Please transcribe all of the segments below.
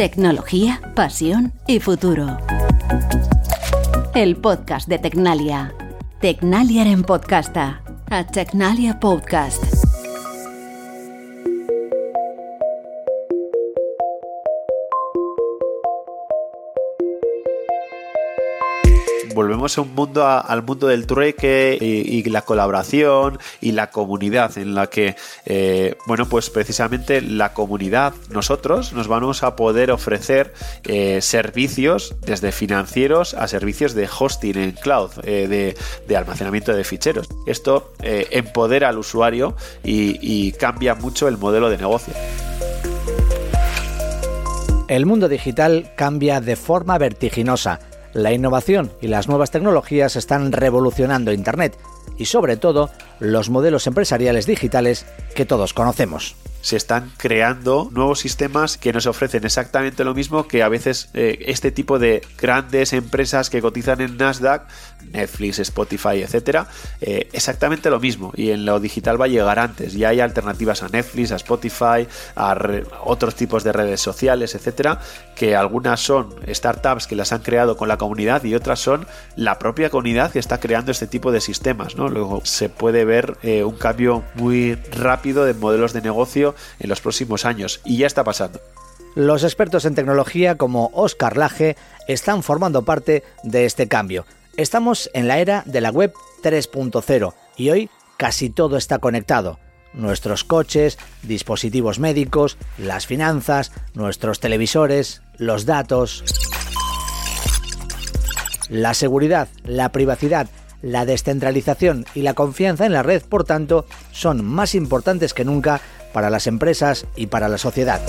Tecnología, pasión y futuro. El podcast de Tecnalia. Tecnalia en podcasta. A Tecnalia Podcast. Volvemos a un mundo al mundo del trueque y, la colaboración y la comunidad en la que eh, bueno pues precisamente la comunidad nosotros nos vamos a poder ofrecer eh, servicios desde financieros a servicios de hosting en cloud eh, de, almacenamiento de ficheros. Esto empodera al usuario y cambia mucho el modelo de negocio. El mundo digital cambia de forma vertiginosa la innovación y las nuevas tecnologías están revolucionando Internet y sobre todo los modelos empresariales digitales que todos conocemos se están creando nuevos sistemas que nos ofrecen exactamente lo mismo que a veces eh, este tipo de grandes empresas que cotizan en Nasdaq, Netflix, Spotify, etcétera, eh, exactamente lo mismo. Y en lo digital va a llegar antes. Ya hay alternativas a Netflix, a Spotify, a otros tipos de redes sociales, etcétera, que algunas son startups que las han creado con la comunidad y otras son la propia comunidad que está creando este tipo de sistemas. ¿no? Luego se puede ver eh, un cambio muy rápido de modelos de negocio en los próximos años y ya está pasando. Los expertos en tecnología como Oscar Laje están formando parte de este cambio. Estamos en la era de la web 3.0 y hoy casi todo está conectado. Nuestros coches, dispositivos médicos, las finanzas, nuestros televisores, los datos. La seguridad, la privacidad, la descentralización y la confianza en la red, por tanto, son más importantes que nunca para las empresas y para la sociedad.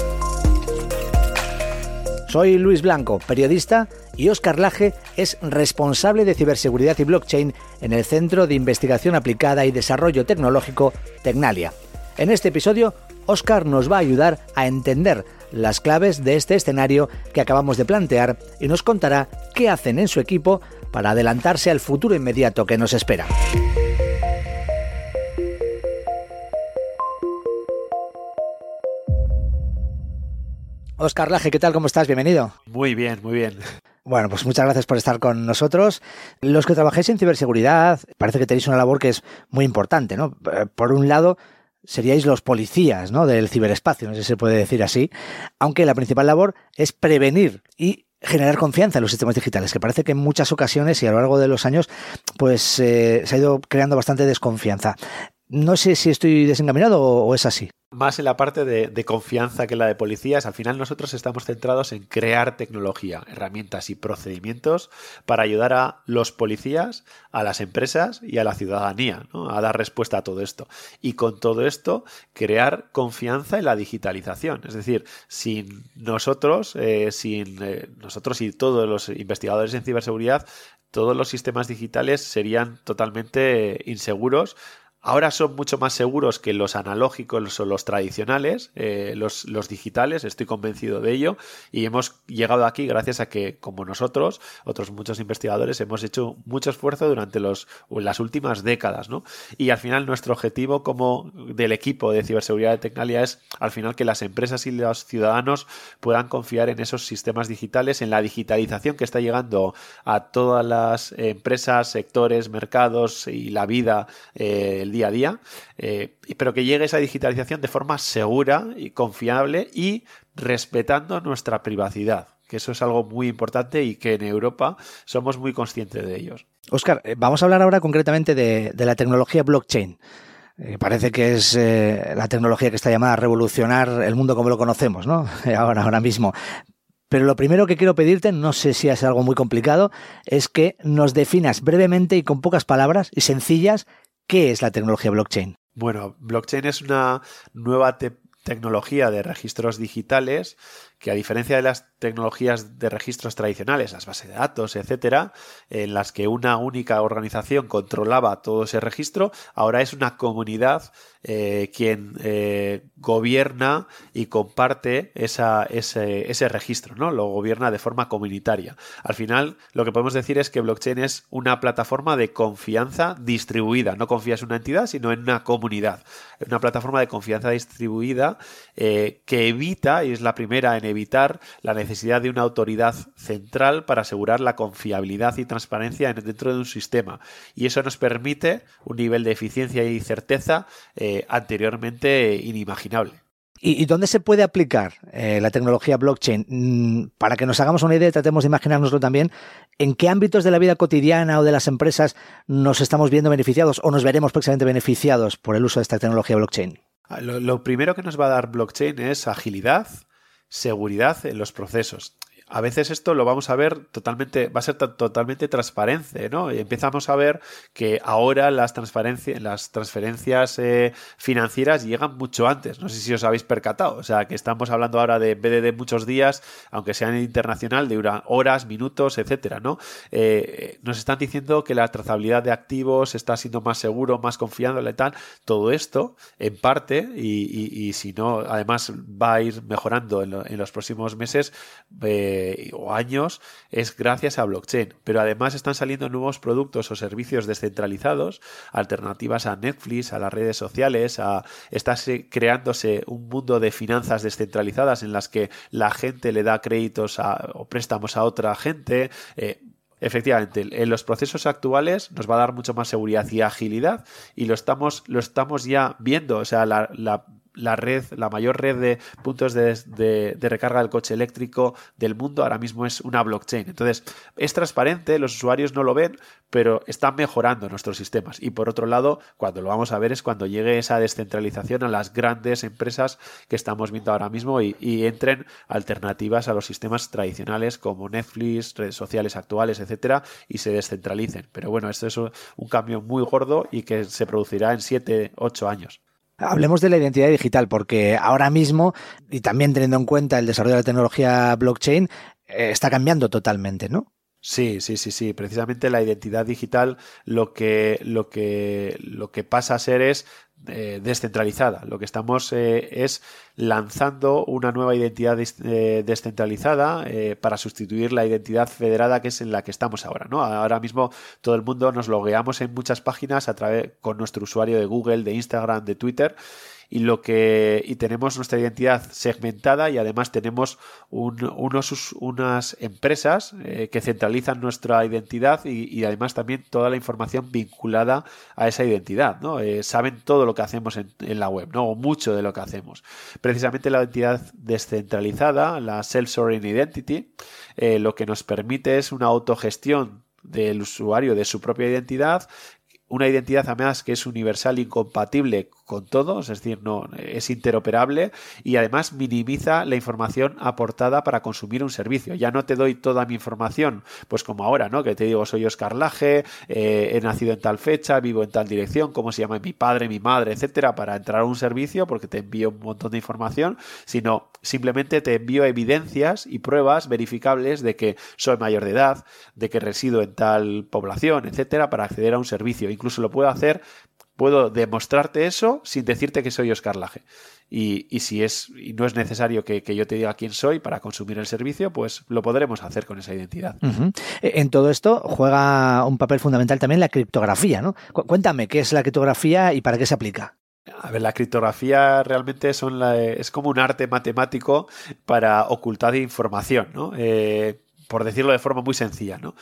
Soy Luis Blanco, periodista, y Oscar Laje es responsable de ciberseguridad y blockchain en el Centro de Investigación Aplicada y Desarrollo Tecnológico Tecnalia. En este episodio, Oscar nos va a ayudar a entender las claves de este escenario que acabamos de plantear y nos contará qué hacen en su equipo para adelantarse al futuro inmediato que nos espera. Oscar Laje, ¿qué tal? ¿Cómo estás? Bienvenido. Muy bien, muy bien. Bueno, pues muchas gracias por estar con nosotros. Los que trabajáis en ciberseguridad, parece que tenéis una labor que es muy importante, ¿no? Eh, por un lado, seríais los policías, ¿no? Del ciberespacio, no sé si se puede decir así, aunque la principal labor es prevenir y generar confianza en los sistemas digitales, que parece que en muchas ocasiones y a lo largo de los años, pues eh, se ha ido creando bastante desconfianza. No sé si estoy desencaminado o es así más en la parte de, confianza que la de policías. Al final nosotros estamos centrados en crear tecnología, herramientas y procedimientos para ayudar a los policías, a las empresas y a la ciudadanía a dar respuesta a todo esto. Y con todo esto, crear confianza en la digitalización. Es decir, sin nosotros, eh, sin eh, nosotros y todos los investigadores en ciberseguridad, todos los sistemas digitales serían totalmente inseguros Ahora son mucho más seguros que los analógicos o los tradicionales, eh, los, digitales, estoy convencido de ello, y hemos llegado aquí gracias a que, como nosotros, otros muchos investigadores, hemos hecho mucho esfuerzo durante los, las últimas décadas, ¿no? Y al final nuestro objetivo como del equipo de ciberseguridad de Tecnalia es, al final, que las empresas y los ciudadanos puedan confiar en esos sistemas digitales, en la digitalización que está llegando a todas las empresas, sectores, mercados y la vida, eh, día a día, eh, pero que llegue esa digitalización de forma segura y confiable y respetando nuestra privacidad que eso es algo muy importante y que en Europa somos muy conscientes de ellos. Oscar, eh, vamos a hablar ahora concretamente de, la tecnología blockchain. Eh, parece que es la tecnología que está llamada a revolucionar el mundo como lo conocemos, ¿no? Ahora, ahora mismo. Pero lo primero que quiero pedirte, no sé si es algo muy complicado, es que nos definas brevemente y con pocas palabras y sencillas ¿Qué es la tecnología blockchain? Bueno, blockchain es una nueva tecnología de registros digitales que a diferencia de las tecnologías de registros tradicionales, las bases de datos, etcétera, en las que una única organización controlaba todo ese registro, ahora es una comunidad eh, quien eh, gobierna y comparte ese, ese, registro, ¿no? Lo gobierna de forma comunitaria. Al final, lo que podemos decir es que blockchain es una plataforma de confianza distribuida. No confías en una entidad, sino en una comunidad. Una plataforma de confianza distribuida eh, que evita, y es la primera en evitar la necesidad de una autoridad central para asegurar la confiabilidad y transparencia dentro de un sistema. Y eso nos permite un nivel de eficiencia y certeza eh, anteriormente inimaginable. ¿Y, dónde se puede aplicar eh, la tecnología blockchain? Mm, para que nos hagamos una idea y tratemos de imaginárnoslo también, ¿en qué ámbitos de la vida cotidiana o de las empresas nos estamos viendo beneficiados o nos veremos próximamente beneficiados por el uso de esta tecnología blockchain? Ah, lo primero que nos va a dar blockchain es agilidad, seguridad en los procesos a veces esto lo vamos a ver totalmente, va a ser totalmente transparente, ¿no? Y empezamos a ver que ahora las las transferencias eh, financieras llegan mucho antes. No sé si os habéis percatado. O sea, que estamos hablando ahora de BDD muchos días, aunque sea en internacional, de horas, minutos, etcétera, ¿no? Eh, nos están diciendo que la trazabilidad de activos está siendo más seguro, más confiable y tal. Todo esto, en parte, y, si no, además va a ir mejorando en, los próximos meses. Eh, o años es gracias a blockchain. Pero además están saliendo nuevos productos o servicios descentralizados, alternativas a Netflix, a las redes sociales, a está creándose un mundo de finanzas descentralizadas en las que la gente le da créditos o préstamos a otra gente. Eh, efectivamente, en los procesos actuales nos va a dar mucho más seguridad y agilidad y lo estamos, lo estamos ya viendo. O sea, la red, la mayor red de puntos de, recarga del coche eléctrico del mundo ahora mismo es una blockchain. Entonces, es transparente, los usuarios no lo ven, pero están mejorando nuestros sistemas. Y por otro lado, cuando lo vamos a ver es cuando llegue esa descentralización a las grandes empresas que estamos viendo ahora mismo y, entren alternativas a los sistemas tradicionales como Netflix, redes sociales actuales, etcétera, y se descentralicen. Pero bueno, esto es un cambio muy gordo y que se producirá en 7, 8 años. Hablemos de la identidad digital, porque ahora mismo, y también teniendo en cuenta el desarrollo de la tecnología blockchain, eh, está cambiando totalmente, ¿no? Sí, sí, sí, sí. Precisamente la identidad digital lo que, lo que, lo que pasa a ser es eh, descentralizada. Lo que estamos eh, es lanzando una nueva identidad eh, descentralizada para sustituir la identidad federada que es en la que estamos ahora. ¿no? Ahora mismo todo el mundo nos logueamos en muchas páginas a través con nuestro usuario de Google, de Instagram, de Twitter y lo que y tenemos nuestra identidad segmentada y además tenemos unos, unas empresas eh, que centralizan nuestra identidad y, además también toda la información vinculada a esa identidad, ¿no? Eh, saben todo lo que hacemos en, la web, ¿no? O mucho de lo que hacemos. Precisamente la identidad descentralizada, la Self-Sovereign Identity, eh, lo que nos permite es una autogestión del usuario de su propia identidad una identidad además que es universal y compatible con todos, es decir, no es interoperable y además minimiza la información aportada para consumir un servicio. Ya no te doy toda mi información, pues como ahora, ¿no? Que te digo, soy Oscar Laje, eh, he nacido en tal fecha, vivo en tal dirección, cómo se llama mi padre, mi madre, etcétera, para entrar a un servicio, porque te envío un montón de información, sino simplemente te envío evidencias y pruebas verificables de que soy mayor de edad, de que resido en tal población, etcétera, para acceder a un servicio. Incluso lo puedo hacer puedo demostrarte eso sin decirte que soy Oscar Laje. Y, si es y no es necesario que, yo te diga quién soy para consumir el servicio, pues lo podremos hacer con esa identidad. E, en todo esto juega un papel fundamental también la criptografía, ¿no? Cuéntame qué es la criptografía y para qué se aplica. A ver, la criptografía realmente son es como un arte matemático para ocultar información, ¿no? Eh, por decirlo de forma muy sencilla, ¿no?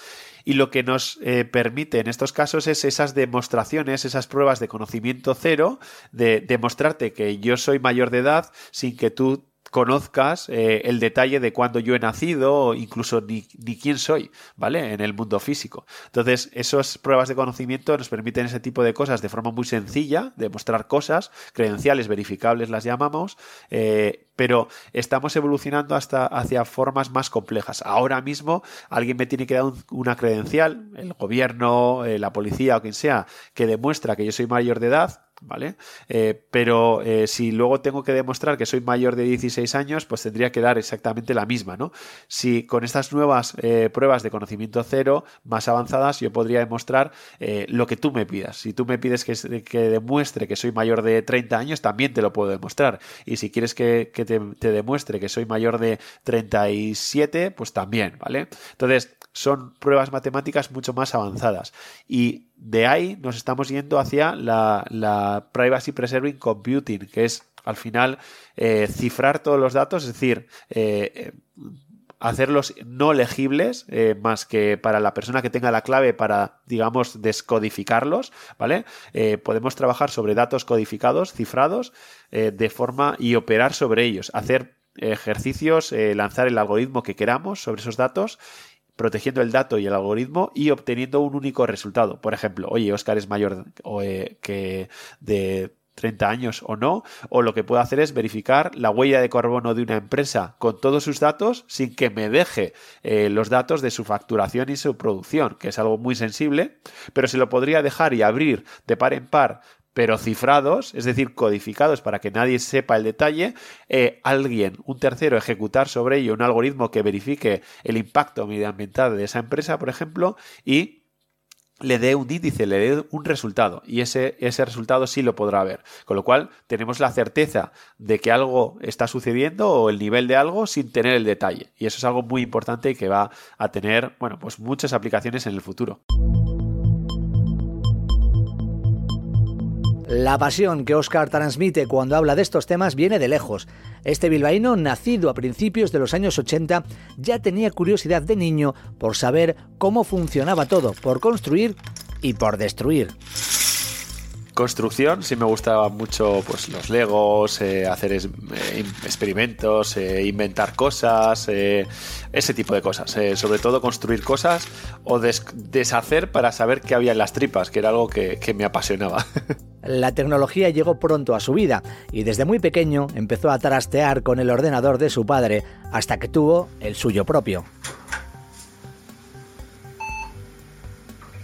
Y lo que nos eh, permite en estos casos es esas demostraciones, esas pruebas de conocimiento cero, de demostrarte que yo soy mayor de edad sin que tú conozcas eh, el detalle de cuándo yo he nacido incluso ni, ni, quién soy, ¿vale? En el mundo físico. Entonces, esas pruebas de conocimiento nos permiten ese tipo de cosas de forma muy sencilla, demostrar cosas, credenciales verificables las llamamos, eh, pero estamos evolucionando hasta hacia formas más complejas. Ahora mismo alguien me tiene que dar una credencial, el gobierno, eh, la policía o quien sea, que demuestra que yo soy mayor de edad, ¿vale? Eh, pero eh, si luego tengo que demostrar que soy mayor de 16 años, pues tendría que dar exactamente la misma, ¿no? Si con estas nuevas eh, pruebas de conocimiento cero más avanzadas, yo podría demostrar lo que tú me pidas. Si tú me pides que, demuestre que soy mayor de 30 años, también te lo puedo demostrar. Y si quieres que, te, te demuestre que soy mayor de 37, pues también, ¿vale? Entonces, son pruebas matemáticas mucho más avanzadas. Y de ahí nos estamos yendo hacia la, Privacy Preserving Computing, que es al final cifrar todos los datos, es decir, hacerlos no legibles, eh, más que para la persona que tenga la clave para, digamos, descodificarlos, ¿vale? Eh, podemos trabajar sobre datos codificados, cifrados, eh, de forma y operar sobre ellos, hacer ejercicios, lanzar el algoritmo que queramos sobre esos datos protegiendo el dato y el algoritmo y obteniendo un único resultado. Por ejemplo, oye, Oscar es mayor que de 30 años o no, o lo que puedo hacer es verificar la huella de carbono de una empresa con todos sus datos sin que me deje eh, los datos de su facturación y su producción, que es algo muy sensible, pero se lo podría dejar y abrir de par en par pero cifrados, es decir, codificados para que nadie sepa el detalle, eh, alguien, un tercero, ejecutar sobre ello un algoritmo que verifique el impacto medioambiental de esa empresa, por ejemplo, y le dé un índice, le dé un resultado y ese, ese resultado sí lo podrá ver. Con lo cual tenemos la certeza de que algo está sucediendo o el nivel de algo sin tener el detalle. Y eso es algo muy importante y que va a tener, bueno, pues muchas aplicaciones en el futuro. La pasión que Oscar transmite cuando habla de estos temas viene de lejos. Este bilbaíno, nacido a principios de los años 80, ya tenía curiosidad de niño por saber cómo funcionaba todo, por construir y por destruir construcción sí me gustaba mucho pues los legos eh, hacer eh, experimentos eh, inventar cosas ese tipo de cosas sobre todo construir cosas o deshacer para saber qué había en las tripas que era algo que me apasionaba La tecnología llegó pronto a su vida y desde muy pequeño empezó a trastear con el ordenador de su padre hasta que tuvo el suyo propio.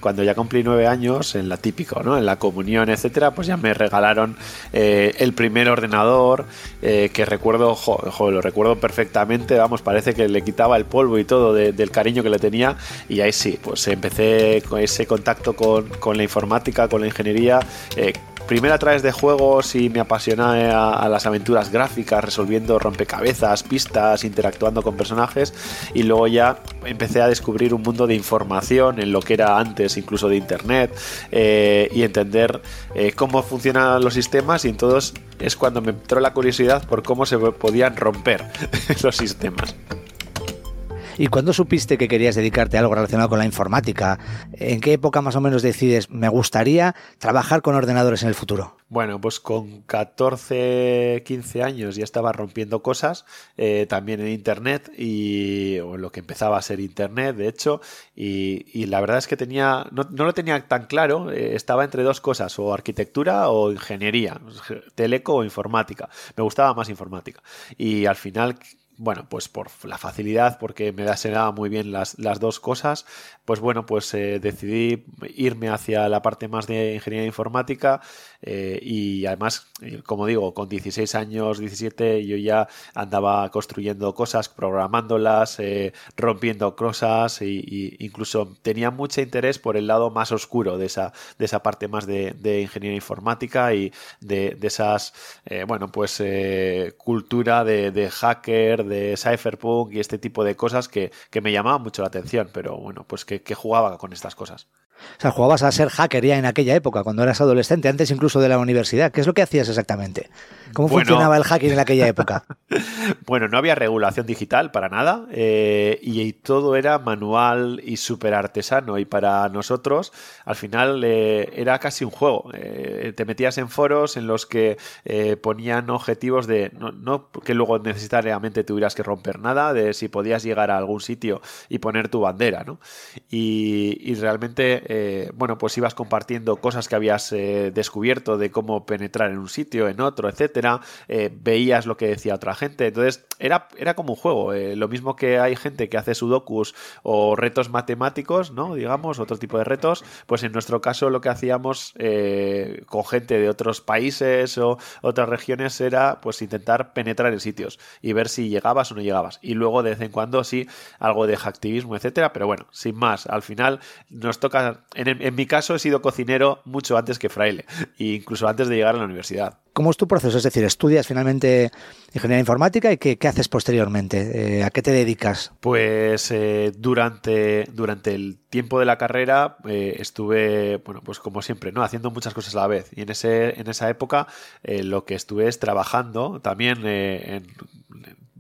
Cuando ya cumplí nueve años, en la típico, ¿no? En la comunión, etcétera, pues ya me regalaron eh, el primer ordenador eh, que recuerdo, jo, lo recuerdo perfectamente, vamos, parece que le quitaba el polvo y todo del cariño que le tenía y ahí sí, pues empecé con ese contacto con, con la informática, con la ingeniería. Eh, primero a través de juegos y me apasioné a, las aventuras gráficas, resolviendo rompecabezas, pistas, interactuando con personajes y luego ya empecé a descubrir un mundo de información en lo que era antes incluso de internet eh, y entender eh, cómo funcionan los sistemas y entonces es cuando me entró la curiosidad por cómo se podían romper los sistemas. ¿Y cuándo supiste que querías dedicarte a algo relacionado con la informática? ¿En qué época más o menos decides, me gustaría trabajar con ordenadores en el futuro? Bueno, pues con 14, 15 años ya estaba rompiendo cosas, eh, también en Internet, y o lo que empezaba a ser Internet, de hecho, y, la verdad es que tenía, no, lo tenía tan claro, eh, estaba entre dos cosas, o arquitectura o ingeniería, teleco o informática. Me gustaba más informática. Y al final bueno, pues por la facilidad, porque me da muy bien las, las, dos cosas, pues bueno, pues eh, decidí irme hacia la parte más de ingeniería informática eh, y además, eh, como digo, con 16 años, 17, yo ya andaba construyendo cosas, programándolas, rompiendo cosas e incluso tenía mucho interés por el lado más oscuro de esa, de esa parte más de, de ingeniería informática y de, esas, bueno, pues cultura de hacker, de cypherpunk y este tipo de cosas que, que me llamaban mucho la atención, pero bueno, pues que, que jugaba con estas cosas. O sea, jugabas a ser hacker ya en aquella época, cuando eras adolescente, antes incluso de la universidad. ¿Qué es lo que hacías exactamente? ¿Cómo funcionaba el hacking en aquella época? bueno, no había regulación digital para nada eh, y, todo era manual y súper artesano. Y para nosotros, al final, eh, era casi un juego. Eh, te metías en foros en los que ponían objetivos de no, que luego necesariamente tuvieras que romper nada, de si podías llegar a algún sitio y poner tu bandera, ¿no? Y, y realmente eh, bueno, pues ibas compartiendo cosas que habías eh, descubierto de cómo penetrar en un sitio, en otro, etcétera. Eh, veías lo que decía otra gente. Entonces, era, era como un juego. lo mismo que hay gente que hace sudokus o retos matemáticos, ¿no? Digamos, otro tipo de retos. Pues en nuestro caso, lo que hacíamos con gente de otros países o otras regiones era pues intentar penetrar en sitios y ver si llegabas o no llegabas. Y luego, de vez en cuando, sí, algo de hacktivismo, etcétera. Pero bueno, sin más, al final nos toca en, mi caso he sido cocinero mucho antes que fraile, e incluso antes de llegar a la universidad. ¿Cómo es tu proceso? Es decir, ¿estudias finalmente ingeniería informática y qué, haces posteriormente? Eh, ¿A qué te dedicas? Pues eh, durante, durante el tiempo de la carrera eh, estuve, bueno, pues como siempre, ¿no? Haciendo muchas cosas a la vez. Y en, ese, en esa época lo que estuve es trabajando también en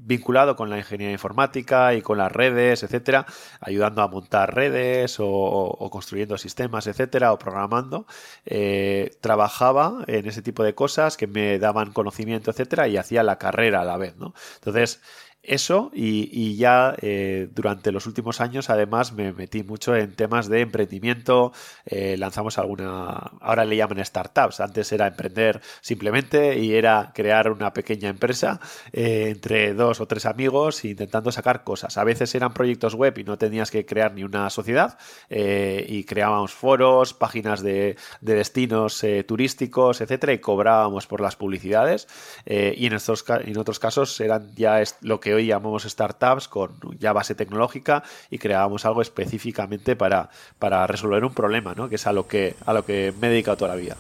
vinculado con la ingeniería informática y con las redes, etcétera, ayudando a montar redes o, construyendo sistemas, etcétera, o programando. Eh, trabajaba en ese tipo de cosas que me daban conocimiento, etcétera, y hacía la carrera a la vez, ¿no? Entonces, eso y, ya eh, durante los últimos años además me metí mucho en temas de emprendimiento, eh, lanzamos alguna, ahora le llaman startups, antes era emprender simplemente y era crear una pequeña empresa eh, entre dos o tres amigos intentando sacar cosas. A veces eran proyectos web y no tenías que crear ni una sociedad y creábamos foros, páginas de, de destinos turísticos, etcétera y cobrábamos por las publicidades y en, estos, en otros casos eran ya lo que hoy llamamos startups con ya base tecnológica y creábamos algo específicamente para, para resolver un problema, ¿no? que es a lo que, a lo que me he dedicado toda la vida.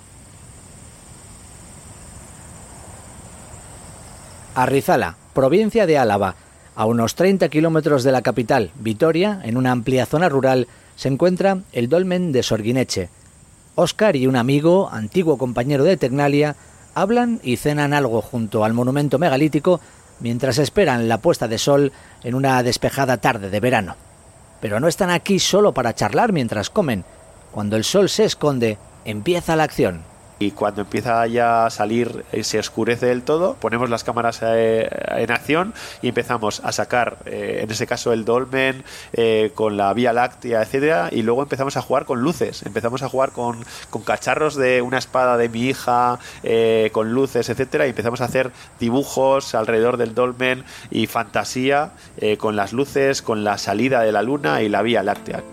Arrizala, provincia de Álava, a unos 30 kilómetros de la capital, Vitoria, en una amplia zona rural, se encuentra el dolmen de Sorguineche. Óscar y un amigo, antiguo compañero de Tecnalia, hablan y cenan algo junto al monumento megalítico mientras esperan la puesta de sol en una despejada tarde de verano. Pero no están aquí solo para charlar mientras comen. Cuando el sol se esconde, empieza la acción y cuando empieza ya a salir y se oscurece del todo, ponemos las cámaras eh, en acción y empezamos a sacar, eh, en ese caso el dolmen, eh, con la Vía Láctea, etcétera, y luego empezamos a jugar con luces, empezamos a jugar con, con cacharros de una espada de mi hija, con luces, etcétera, y empezamos a hacer dibujos alrededor del dolmen y fantasía con las luces, con la salida de la luna y la Vía Láctea.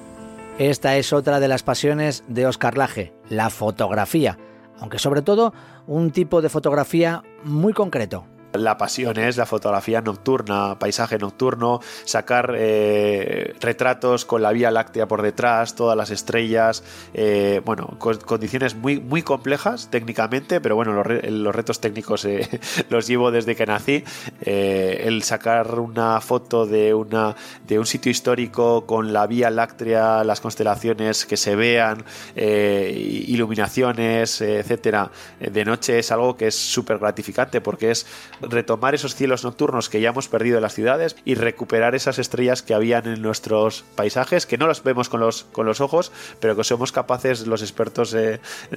Esta es otra de las pasiones de Oscar Laje, la fotografía aunque sobre todo un tipo de fotografía muy concreto, la pasión es la fotografía nocturna, paisaje nocturno, sacar eh, retratos con la Vía Láctea por detrás, todas las estrellas, eh, bueno, condiciones muy, muy complejas técnicamente, pero bueno, los, retos técnicos eh, los llevo desde que nací. el sacar una foto de, una, de un sitio histórico con la Vía Láctea, las constelaciones que se vean, iluminaciones, etcétera, de noche es algo que es súper gratificante porque es retomar esos cielos nocturnos que ya hemos perdido en las ciudades y recuperar esas estrellas que habían en nuestros paisajes, que no las vemos con los, con los ojos, pero que somos capaces los expertos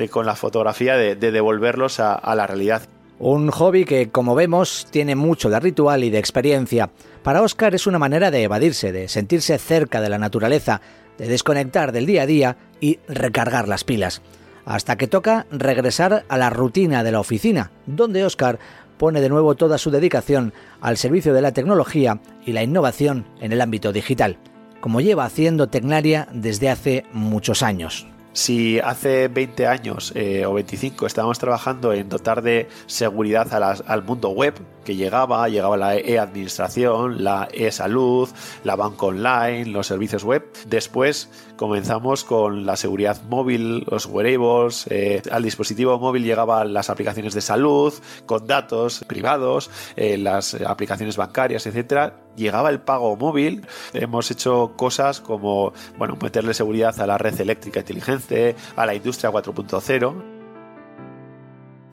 con la fotografía de, devolverlos a, a la realidad. Un hobby que, como vemos, tiene mucho de ritual y de experiencia. Para Oscar es una manera de evadirse, de sentirse cerca de la naturaleza, de desconectar del día a día y recargar las pilas. Hasta que toca regresar a la rutina de la oficina, donde Oscar pone de nuevo toda su dedicación al servicio de la tecnología y la innovación en el ámbito digital, como lleva haciendo Tecnaria desde hace muchos años. Si hace 20 años eh, o 25 estábamos trabajando en dotar de seguridad al mundo web, que llegaba, llegaba la e-administración, la e-salud, la banca online, los servicios web. Después comenzamos con la seguridad móvil, los wearables, eh, al dispositivo móvil llegaban las aplicaciones de salud, con datos privados, eh, las aplicaciones bancarias, etcétera. Llegaba el pago móvil, hemos hecho cosas como bueno, meterle seguridad a la red eléctrica inteligente, a la industria 4.0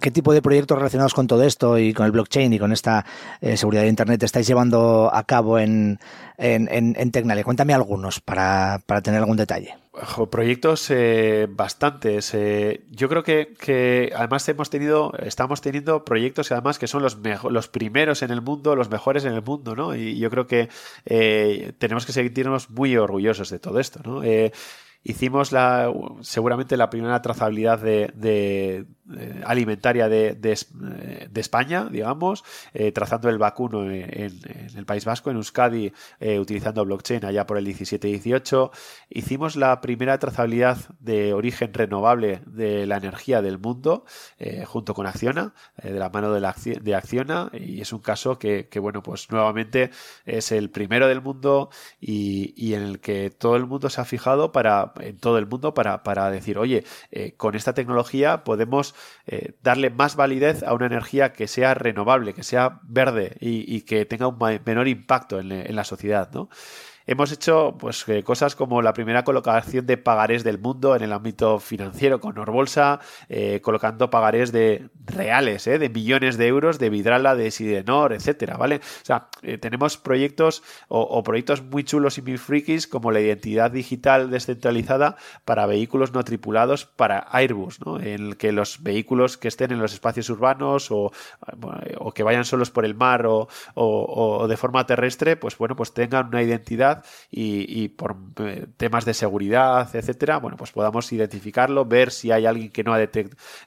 ¿Qué tipo de proyectos relacionados con todo esto y con el blockchain y con esta eh, seguridad de Internet estáis llevando a cabo en, en, Tecnalia? Cuéntame algunos para, tener algún detalle. proyectos eh, bastantes. Eh, yo creo que, además hemos tenido, estamos teniendo proyectos además que son los, los primeros en el mundo, los mejores en el mundo, ¿no? Y yo creo que tenemos que sentirnos muy orgullosos de todo esto, ¿no? hicimos la, seguramente la primera trazabilidad de, alimentaria de, España, digamos, eh, trazando el vacuno en, el País Vasco, en Euskadi, eh, utilizando blockchain allá por el 17-18. Hicimos la primera trazabilidad de origen renovable de la energía del mundo, eh, junto con Acciona, de la mano de, la, de Acciona, y es un caso que, bueno, pues nuevamente es el primero del mundo y, y en el que todo el mundo se ha fijado para en todo el mundo para, decir, oye, eh, con esta tecnología podemos eh, darle más validez a una, energía que sea renovable, que sea verde y, que tenga un menor impacto en, en la sociedad, ¿no? Hemos hecho pues, eh, cosas como la primera colocación de pagarés del mundo en el ámbito financiero con Norbolsa, eh, colocando pagarés de reales, eh, de millones de euros de Vidrala, de Sidenor, etcétera, ¿vale? O sea, tenemos proyectos o, proyectos muy chulos y muy frikis como la identidad digital descentralizada para vehículos no tripulados para Airbus, ¿no? En el que los vehículos que estén en los espacios urbanos o, o que vayan solos por el mar o, o de forma terrestre, pues bueno, pues tengan una identidad y, por eh, temas de seguridad, etcétera, bueno, pues podamos identificarlo, ver si hay alguien que no ha,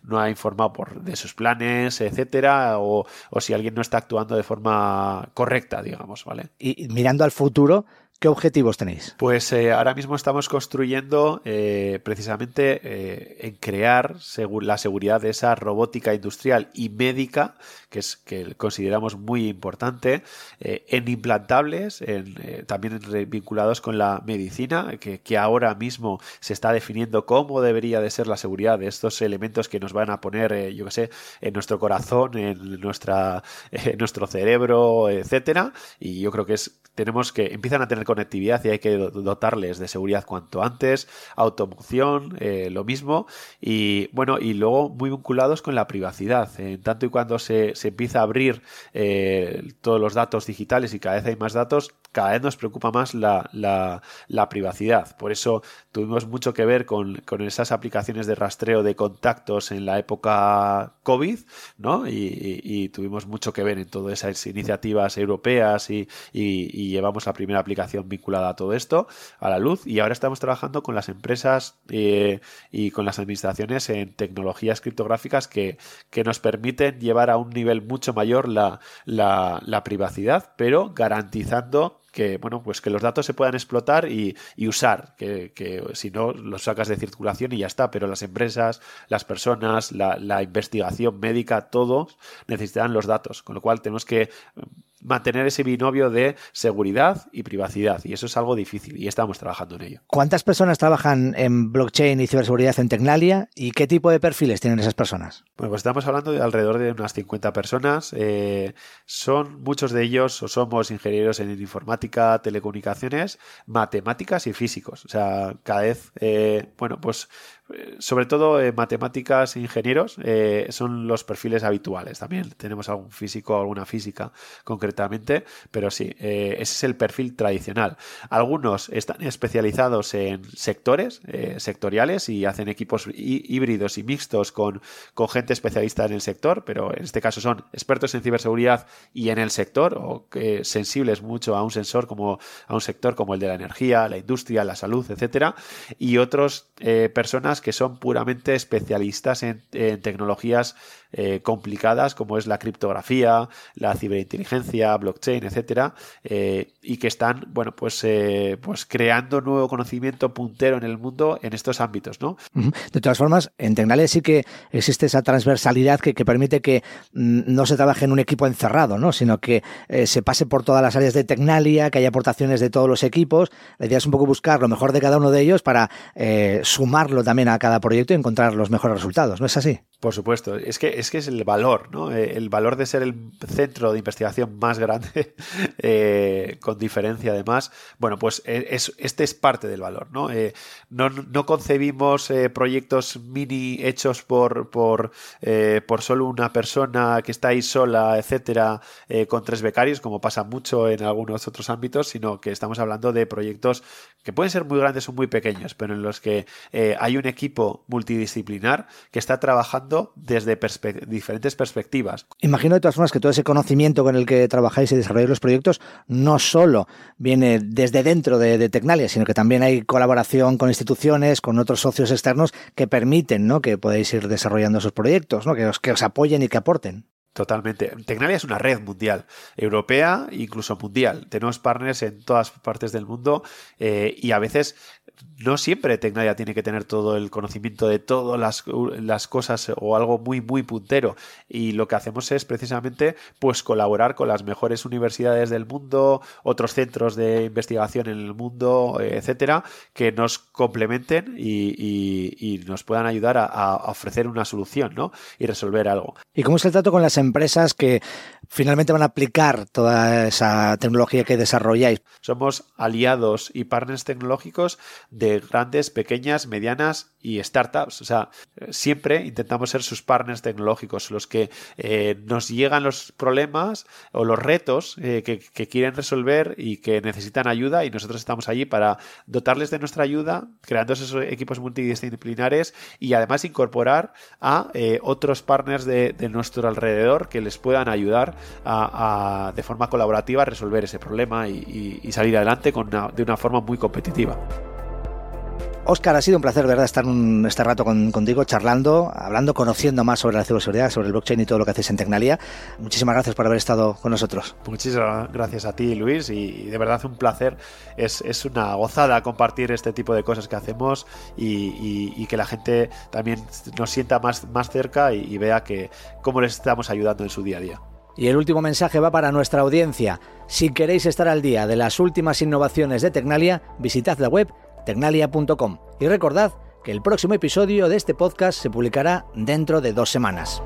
no ha informado por, de sus planes, etcétera, o, o si alguien no está actuando de forma correcta, digamos, ¿vale? Y mirando al futuro, ¿Qué objetivos tenéis? Pues eh, ahora mismo estamos construyendo eh, precisamente eh, en crear la seguridad de esa robótica industrial y médica, que es que consideramos muy importante, en implantables, en, también vinculados con la medicina, que, ahora mismo se está definiendo cómo debería de ser la seguridad de estos elementos que nos van a poner, yo qué sé, en nuestro corazón, en nuestra, nuestro cerebro, etcétera. Y yo creo que es tenemos que empiezan a tener conectividad y hay que dotarles de seguridad cuanto antes, automoción, eh, lo mismo, y bueno, y luego muy vinculados con la privacidad. En tanto y cuando se, se empieza a abrir eh, todos los datos digitales y cada vez hay más datos, cada vez nos preocupa más la, la, privacidad. Por eso tuvimos mucho que ver con, esas aplicaciones de rastreo de contactos en la época COVID, ¿no? Y, tuvimos mucho que ver en todas esas iniciativas europeas y, llevamos la primera aplicación vinculada a todo esto a la luz. Y ahora estamos trabajando con las empresas eh, y con las administraciones en tecnologías criptográficas que, que, nos permiten llevar a un nivel mucho mayor la, la privacidad, pero garantizando que bueno pues que los datos se puedan explotar y, usar que, si no los sacas de circulación y ya está pero las empresas las personas la investigación médica todos necesitan los datos con lo cual tenemos que mantener ese binomio de seguridad y privacidad. Y eso es algo difícil y estamos trabajando en ello. ¿Cuántas personas trabajan en blockchain y ciberseguridad en Tecnalia y qué tipo de perfiles tienen esas personas? Bueno, pues estamos hablando de alrededor de unas 50 personas. Eh, son muchos de ellos o somos ingenieros en informática, telecomunicaciones, matemáticas y físicos. O sea, cada vez, eh, bueno, pues sobre todo en matemáticas e ingenieros eh, son los perfiles habituales. También tenemos algún físico alguna física concretamente, pero sí, eh, ese es el perfil tradicional. Algunos están especializados en sectores eh, sectoriales y hacen equipos híbridos y mixtos con, con gente especialista en el sector, pero en este caso son expertos en ciberseguridad y en el sector o sensibles mucho a un sensor como a un sector como el de la energía, la industria, la salud, etcétera, y otros personas que son puramente especialistas en, tecnologías eh, complicadas como es la criptografía, la ciberinteligencia, blockchain, etcétera, eh, y que están, bueno, pues, eh, pues creando nuevo conocimiento puntero en el mundo en estos ámbitos, ¿no? De todas formas, en Tecnalia sí que existe esa transversalidad que, permite que mm, no se trabaje en un equipo encerrado, ¿no? Sino que se pase por todas las áreas de Tecnalia, que haya aportaciones de todos los equipos. La idea es un poco buscar lo mejor de cada uno de ellos para sumarlo también a cada proyecto y encontrar los mejores resultados, ¿no es así? Por supuesto, es que es, que es el valor, ¿no? Eh, el valor de ser el centro de investigación más grande, eh, con diferencia además. Bueno, pues eh, es, este es parte del valor, ¿no? no, concebimos proyectos mini hechos por, por, por solo una persona que está ahí sola, etcétera, con tres becarios, como pasa mucho en algunos otros ámbitos, sino que estamos hablando de proyectos que pueden ser muy grandes o muy pequeños, pero en los que hay un equipo multidisciplinar que está trabajando desde diferentes perspectivas. Imagino de todas formas que todo ese conocimiento con el que trabajáis y desarrolláis los proyectos no solo viene desde dentro de, de, Tecnalia, sino que también hay colaboración con instituciones, con otros socios externos que permiten ¿no? que podáis ir desarrollando esos proyectos, ¿no? que, os, que os apoyen y que aporten. Totalmente. Tecnalia es una red mundial, europea, incluso mundial. Tenemos partners en todas partes del mundo eh, y a veces no siempre Tecnalia tiene que tener todo el conocimiento de todas las, cosas o algo muy, muy puntero. Y lo que hacemos es precisamente pues colaborar con las mejores universidades del mundo, otros centros de investigación en el mundo, etcétera, que nos complementen y, nos puedan ayudar a, ofrecer una solución ¿no? y resolver algo. ¿Y cómo es el trato con las empresas que finalmente van a aplicar toda esa tecnología que desarrolláis? Somos aliados y partners tecnológicos de grandes, pequeñas, medianas y startups. O sea, siempre intentamos ser sus partners tecnológicos, los que eh, nos llegan los problemas o los retos eh, que, quieren resolver y que necesitan ayuda y nosotros estamos allí para dotarles de nuestra ayuda, creando esos equipos multidisciplinares y además incorporar a eh, otros partners de, nuestro alrededor que les puedan ayudar a, de forma colaborativa a resolver ese problema y, salir adelante con de una forma muy competitiva. Oscar, ha sido un placer, ¿verdad?, estar un, este rato contigo charlando, hablando, conociendo más sobre la ciberseguridad, sobre el blockchain y todo lo que haces en Tecnalia. Muchísimas gracias por haber estado con nosotros. Muchísimas gracias a ti, Luis, y de verdad un placer. Es, una gozada compartir este tipo de cosas que hacemos y, que la gente también nos sienta más, más cerca y, y vea que cómo les estamos ayudando en su día a día. Y el último mensaje va para nuestra audiencia. Si queréis estar al día de las últimas innovaciones de Tecnalia, visitad la web tecnalia.com. Y recordad que el próximo episodio de este podcast se publicará dentro de dos semanas.